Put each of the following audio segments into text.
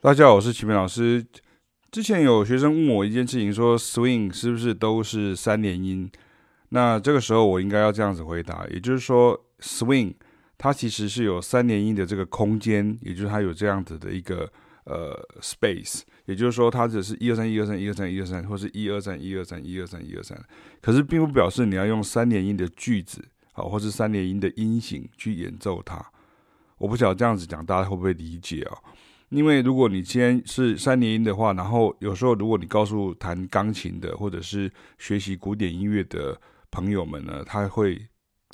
大家好，我是齐明老师。之前有学生问我一件事情，说 swing 是不是都是三连音？那这个时候我应该要这样子回答，也就是说 swing 它其实是有三连音的这个空间，也就是它有这样子的一个呃 space，也就是说它只是一二三一二三一二三一二三，或是一二三一二三一二三一二三，可是并不表示你要用三连音的句子啊，或是三连音的音型去演奏它。我不晓得这样子讲大家会不会理解啊？因为如果你今天是三连音的话，然后有时候如果你告诉弹钢琴的或者是学习古典音乐的朋友们呢，他会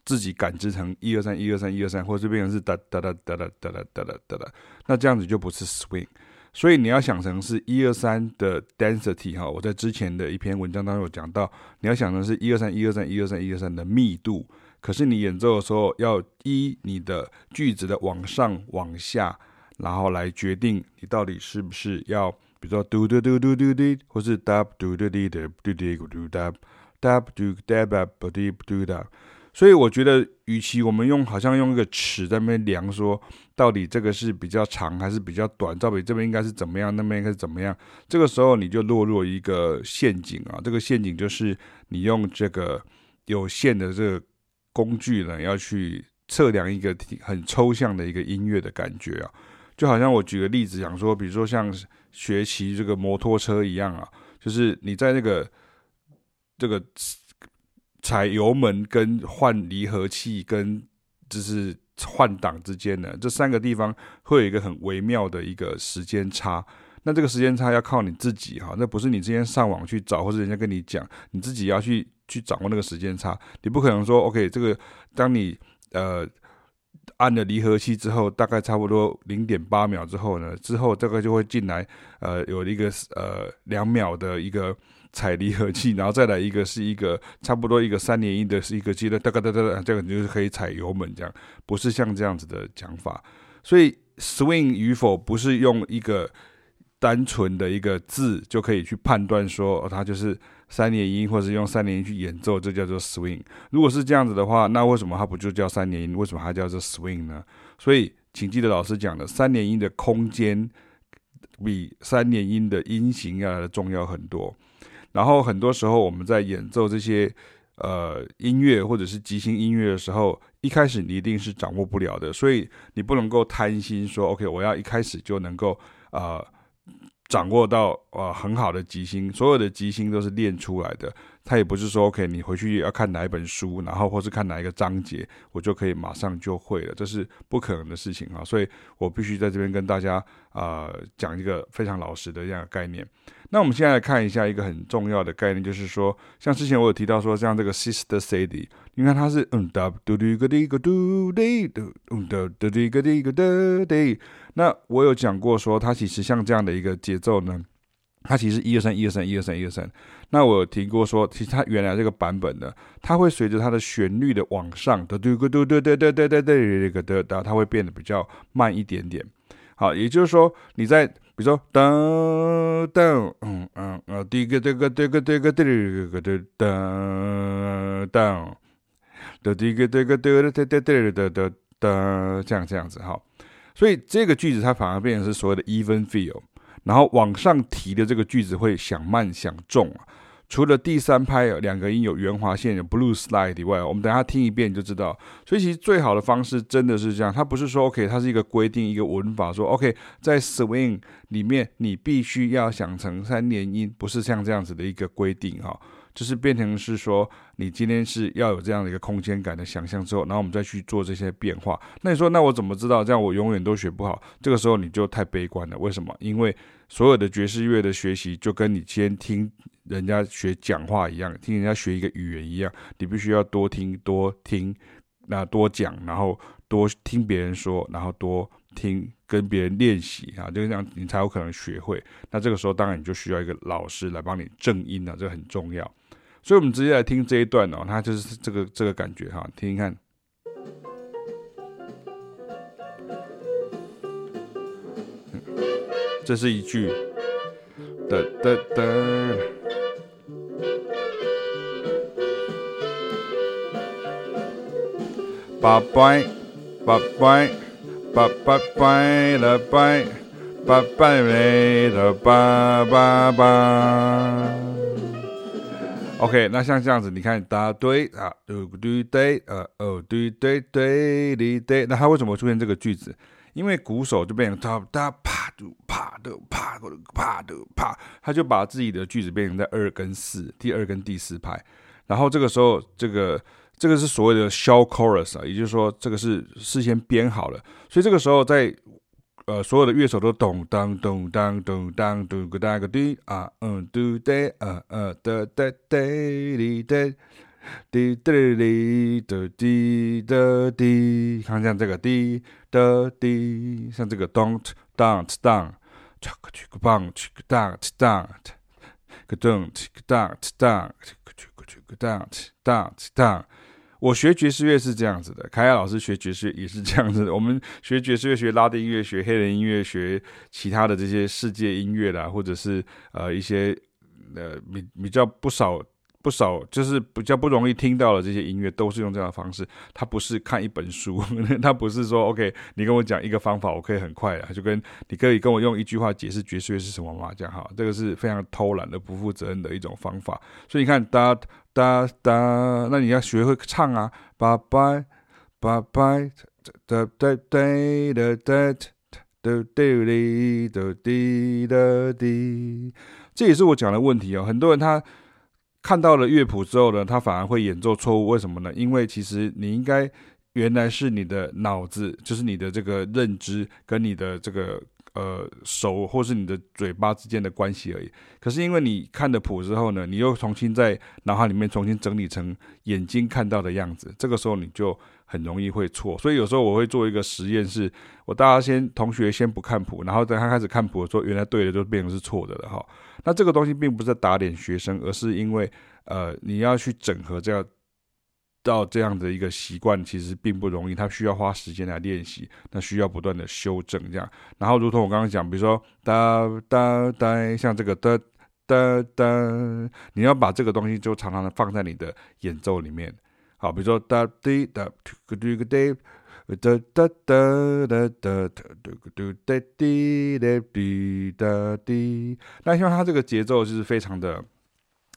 自己感知成一二三一二三一二三，或者变成是哒哒哒哒哒哒哒哒哒哒，那这样子就不是 swing。所以你要想成是一二三的 density 哈，我在之前的一篇文章当中有讲到，你要想成是一二三一二三一二三一二三的密度，可是你演奏的时候要依你的句子的往上往下。然后来决定你到底是不是要，比如说嘟嘟嘟嘟嘟嘟，或是哒嘟嘟嘟嘟嘟嘟嘟哒哒嘟哒哒不滴不嘟哒。所以我觉得，与其我们用好像用一个尺在那边量，说到底这个是比较长还是比较短，到底这边应该是怎么样，那边应该是怎么样，这个时候你就落入一个陷阱啊。这个陷阱就是你用这个有限的这个工具呢，要去测量一个很抽象的一个音乐的感觉啊。就好像我举个例子讲说，比如说像学骑这个摩托车一样啊，就是你在那个这个踩油门跟换离合器跟就是换挡之间呢，这三个地方会有一个很微妙的一个时间差。那这个时间差要靠你自己哈，那不是你之前上网去找或者人家跟你讲，你自己要去去掌握那个时间差。你不可能说 OK，这个当你呃。按了离合器之后，大概差不多零点八秒之后呢，之后这个就会进来，呃，有一个呃两秒的一个踩离合器，然后再来一个是一个差不多一个三连音的是一个阶段，哒哒哒哒，这个你就是可以踩油门这样，不是像这样子的讲法。所以 swing 与否不是用一个单纯的一个字就可以去判断说，它就是。三连音，或者用三连音去演奏，这叫做 swing。如果是这样子的话，那为什么它不就叫三连音？为什么它叫做 swing 呢？所以，请记得老师讲的，三连音的空间比三连音的音型要来的重要很多。然后，很多时候我们在演奏这些呃音乐或者是即兴音乐的时候，一开始你一定是掌握不了的，所以你不能够贪心说，OK，我要一开始就能够呃。掌握到呃很好的即兴，所有的即兴都是练出来的。他也不是说 OK，你回去要看哪一本书，然后或是看哪一个章节，我就可以马上就会了，这是不可能的事情啊！所以我必须在这边跟大家啊、讲一个非常老实的这样的概念。那我们现在来看一下一个很重要的概念，就是说，像之前我有提到说，像这个 Sister Sadie，你看它是嗯哒嘟嘟个滴个嘟滴嘟嗯哒嘟滴个滴个嘟滴。那我有讲过说，它其实像这样的一个节奏呢。它其实一二三一二三一二三一二三，那我有提过说，其实它原来这个版本呢，它会随着它的旋律的往上，嘟嘟嘟嘟嘟嘟嘟嘟嘟，它会变得比较慢一点点。好，也就是说你在比如说噔噔嗯嗯呃第一个这个这个这个这个这个噔噔的第一个这个这个这个这个的的这样这样子哈，所以这个句子它反而变成是所谓的 even feel。然后往上提的这个句子会想慢想重啊，除了第三拍有两个音有圆滑线有 blues slide 以外，我们等下听一遍就知道。所以其实最好的方式真的是这样，它不是说 OK，它是一个规定一个文法说 OK，在 swing 里面你必须要想成三连音，不是像这样子的一个规定哈。就是变成是说，你今天是要有这样的一个空间感的想象之后，然后我们再去做这些变化。那你说，那我怎么知道？这样我永远都学不好。这个时候你就太悲观了。为什么？因为所有的爵士乐的学习，就跟你先听人家学讲话一样，听人家学一个语言一样，你必须要多听多听，那多讲，然后多听别人说，然后多听跟别人练习啊，就这样你才有可能学会。那这个时候当然你就需要一个老师来帮你正音啊，这很重要。所以，我们直接来听这一段哦，它就是这个这个感觉哈，听听看。这是一句，哒哒哒，拜拜，拜拜，拜拜拜了拜，叭叭的叭叭叭。OK，那像这样子，你看大堆啊，对对对，呃哦对对对对对，那它为什么会出现这个句子？因为鼓手就变成哒哒啪嘟啪嘟啪嘟啪嘟啪，他就把自己的句子变成在二跟四，第二跟第四拍。然后这个时候，这个这个是所谓的 show chorus 啊，也就是说，这个是事先编好了。所以这个时候，在呃所有的乐手都咚当咚当咚当咚个当个滴啊嗯嘟哒啊啊哒哒哒哩哒。滴哒哩的滴的滴，看像这个滴的滴，像这个 don't don't don't，唰个去个棒去个当去当，个咚去个当去当，去个去个去个当去当去当。我学爵士乐是这样子的，凯亚老师学爵士乐也是这样子的。我们学爵士乐、学拉丁音乐、学黑人音乐、学其他的这些世界音乐啦，或者是呃一些呃比比较不少。不少就是比较不容易听到的这些音乐，都是用这样的方式。它不是看一本书，它不是说 OK，你跟我讲一个方法，我可以很快的，就跟你可以跟我用一句话解释爵士乐是什么吗？这样哈，这个是非常偷懒的、不负责任的一种方法。所以你看大家哒哒，那你要学会唱啊，拜拜拜拜哒哒哒哒哒哒哒哩哒滴哒滴，这也是我讲的问题哦。很多人他。看到了乐谱之后呢，他反而会演奏错误。为什么呢？因为其实你应该原来是你的脑子，就是你的这个认知跟你的这个呃手或是你的嘴巴之间的关系而已。可是因为你看了谱之后呢，你又重新在脑海里面重新整理成眼睛看到的样子，这个时候你就很容易会错。所以有时候我会做一个实验是，我大家先同学先不看谱，然后等他开始看谱的时候，原来对的就变成是错的了哈。那这个东西并不是在打脸学生，而是因为，呃，你要去整合这样到这样的一个习惯，其实并不容易，它需要花时间来练习，那需要不断的修正这样。然后，如同我刚刚讲，比如说哒哒哒，像这个哒哒哒，你要把这个东西就常常的放在你的演奏里面。好，比如说哒滴哒嘟嘟个滴。哒哒哒哒哒哒嘟嘟哒滴哒滴哒滴，那像它这个节奏就是非常的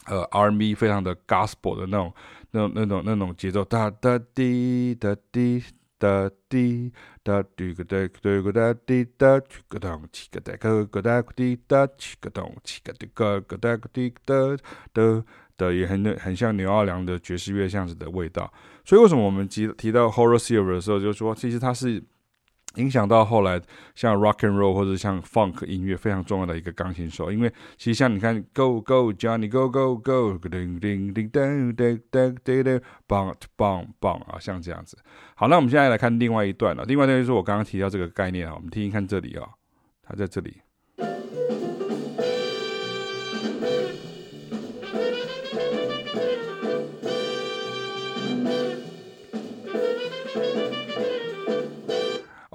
呃 R&B，非常的 Gospel 的那种、那种、那种、那种节奏。哒哒滴哒滴哒滴哒嘟个哒嘟个哒滴哒去个咚起个哒个个哒个滴哒起个咚起个滴个个哒个滴哒哒。的也很很像纽奥良的爵士乐这样子的味道，所以为什么我们提提到 Horace Silver 的时候，就说其实它是影响到后来像 rock and roll 或者像 funk 音乐非常重要的一个钢琴手，因为其实像你看 go go Johnny go go go 叮叮叮噔噔噔噔噔 bang bang bang 啊，像这样子。好，那我们现在来看另外一段了。另外一段就是我刚刚提到这个概念啊，我们听听看这里啊、它在这里。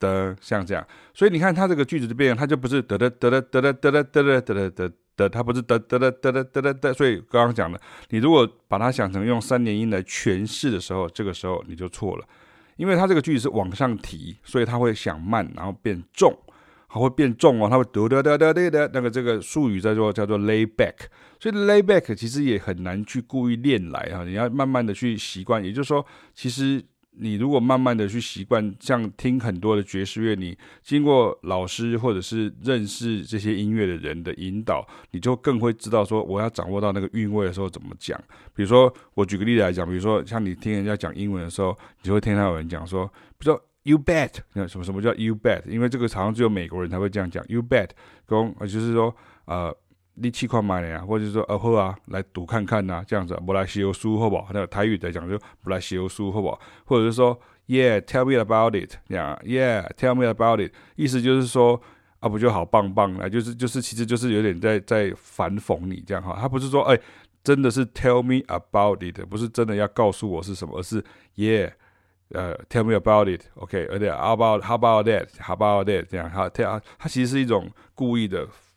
的像这样，所以你看它这个句子就变，它就不是得得得得得得得得得得得得，它不是得得得得得得得得。所以刚刚讲的，你如果把它想成用三连音来诠释的时候，这个时候你就错了，因为它这个句子是往上提，所以它会想慢，然后变重，它会变重哦，它会得得得得得得，那个这个术语在做叫做 lay back，所以 lay back 其实也很难去故意练来啊，你要慢慢的去习惯，也就是说，其实。你如果慢慢的去习惯，像听很多的爵士乐，你经过老师或者是认识这些音乐的人的引导，你就更会知道说我要掌握到那个韵味的时候怎么讲。比如说，我举个例子来讲，比如说像你听人家讲英文的时候，你就会听到有人讲说，比如说 you bet，那什么什么叫 you bet？因为这个好像只有美国人才会这样讲 you bet，公就是说呃。你去看买的呀，或者说呃好啊，来赌看看呐、这样子，不来写书好不好？那个台语在讲就不来写书好不好？或者是说，Yeah，tell me about it，yeah，yeah，tell me about it，意思就是说，啊，不就好棒棒来，就是就是，其实就是有点在在反讽你这样哈。他不是说哎，真的是 tell me about it，不是真的要告诉我是什么，而是 yeah，呃，tell me about it，OK，而且 how about how about that，how about that 这样哈，他他其实是一种故意的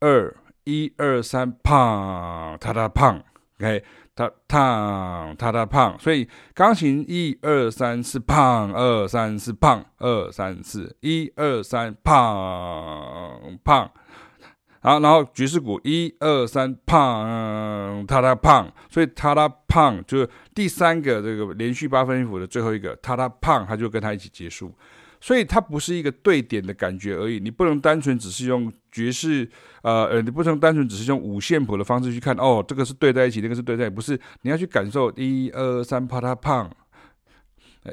二。一二三，胖，他他胖，OK，踏踏踏踏胖，所以钢琴一二三四胖，二三四胖，二三四，一二三胖胖，好，然后爵士鼓一二三胖，他他胖，所以他他胖就是第三个这个连续八分音符的最后一个，他他胖，它就跟它一起结束。所以它不是一个对点的感觉而已，你不能单纯只是用爵士，呃呃，你不能单纯只是用五线谱的方式去看，哦，这个是对在一起，那个是对在一起，不是，你要去感受一二三啪嗒胖，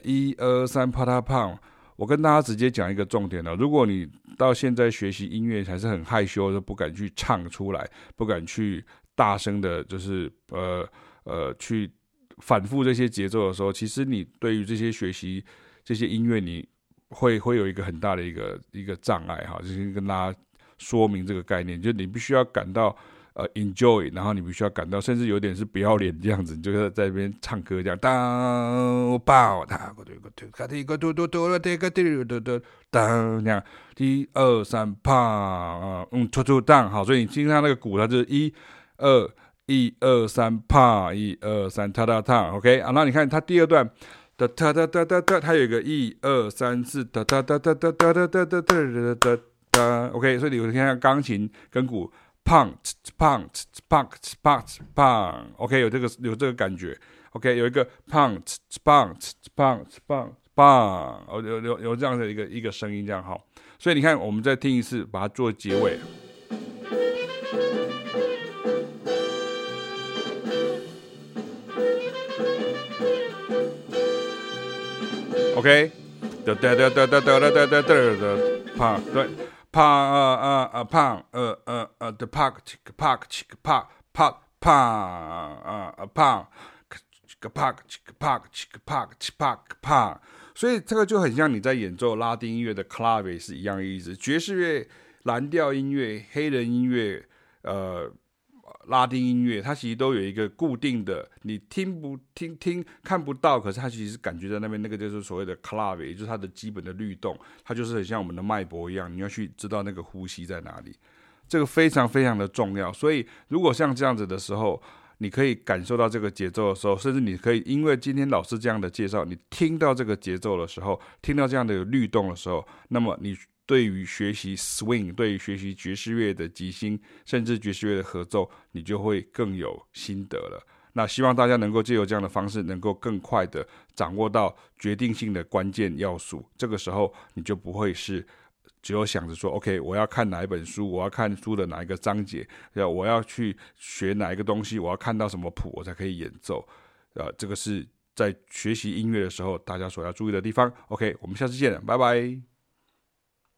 一二三啪嗒胖。我跟大家直接讲一个重点了，如果你到现在学习音乐还是很害羞，就不敢去唱出来，不敢去大声的，就是呃呃去反复这些节奏的时候，其实你对于这些学习这些音乐你。会会有一个很大的一个一个障碍哈，就是跟大家说明这个概念，就你必须要感到呃 enjoy，然后你必须要感到甚至有点是不要脸这样子，你就是在那边唱歌这样，当爆他个对个对，卡蒂个嘟嘟嘟了，这个嘟嘟嘟当这样，一二三啪嗯突突当好，所以你听它那个鼓，它就是一二一二三啪一二三踏踏踏，OK 啊，那你看它第二段。哒哒哒哒哒哒，它有一个一二三四哒哒哒哒哒哒哒哒哒哒哒哒。OK，所以你会听下钢琴跟鼓，punch punch punch punch punch。OK，有这个有这个感觉。OK，有一个 punch punch punch punch punch。哦，有有有这样的一个一个声音这样哈。所以你看，我们再听一次，把它做结尾。OK，哒哒哒哒哒哒哒哒哒哒哒，胖对，胖啊啊啊胖，呃呃呃的胖，个胖个胖胖胖啊啊胖，个胖个胖个胖个胖个胖，所以这个就很像你在演奏拉丁音乐的 clave 是一样的意思，爵士乐、蓝调音乐、黑人音乐，呃。拉丁音乐，它其实都有一个固定的，你听不听听看不到，可是它其实感觉在那边，那个就是所谓的 clave，也就是它的基本的律动，它就是很像我们的脉搏一样，你要去知道那个呼吸在哪里，这个非常非常的重要。所以如果像这样子的时候，你可以感受到这个节奏的时候，甚至你可以因为今天老师这样的介绍，你听到这个节奏的时候，听到这样的律动的时候，那么你。对于学习 swing，对于学习爵士乐的即兴，甚至爵士乐的合奏，你就会更有心得了。那希望大家能够借由这样的方式，能够更快的掌握到决定性的关键要素。这个时候，你就不会是只有想着说，OK，我要看哪一本书，我要看书的哪一个章节，要我要去学哪一个东西，我要看到什么谱，我才可以演奏。呃，这个是在学习音乐的时候，大家所要注意的地方。OK，我们下次见，拜拜。